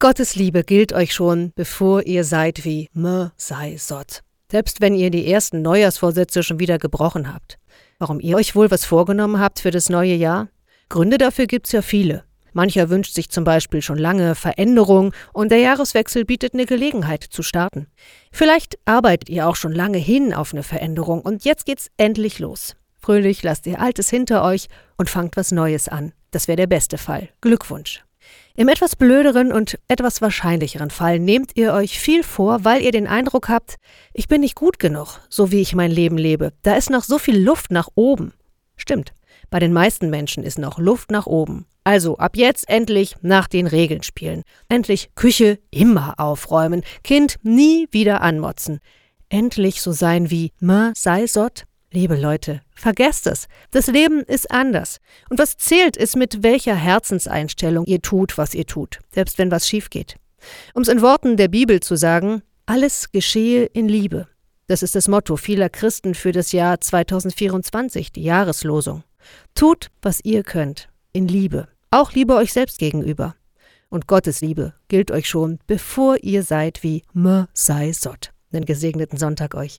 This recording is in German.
Gottes Liebe gilt euch schon, bevor ihr seid wie me sei sott. Selbst wenn ihr die ersten Neujahrsvorsätze schon wieder gebrochen habt. Warum ihr euch wohl was vorgenommen habt für das neue Jahr? Gründe dafür gibt's ja viele. Mancher wünscht sich zum Beispiel schon lange Veränderung und der Jahreswechsel bietet eine Gelegenheit zu starten. Vielleicht arbeitet ihr auch schon lange hin auf eine Veränderung und jetzt geht's endlich los. Fröhlich lasst ihr Altes hinter euch und fangt was Neues an. Das wäre der beste Fall. Glückwunsch. Im etwas blöderen und etwas wahrscheinlicheren Fall nehmt ihr euch viel vor, weil ihr den Eindruck habt, ich bin nicht gut genug, so wie ich mein Leben lebe. Da ist noch so viel Luft nach oben. Stimmt. Bei den meisten Menschen ist noch Luft nach oben. Also ab jetzt endlich nach den Regeln spielen. Endlich Küche immer aufräumen, Kind nie wieder anmotzen. Endlich so sein wie Ma sei Sott, Liebe Leute, vergesst es. Das Leben ist anders. Und was zählt, ist, mit welcher Herzenseinstellung ihr tut, was ihr tut, selbst wenn was schief geht. Um es in Worten der Bibel zu sagen, alles geschehe in Liebe. Das ist das Motto vieler Christen für das Jahr 2024, die Jahreslosung. Tut, was ihr könnt, in Liebe, auch Liebe euch selbst gegenüber. Und Gottes Liebe gilt euch schon, bevor ihr seid wie me sei Sott. Den gesegneten Sonntag euch.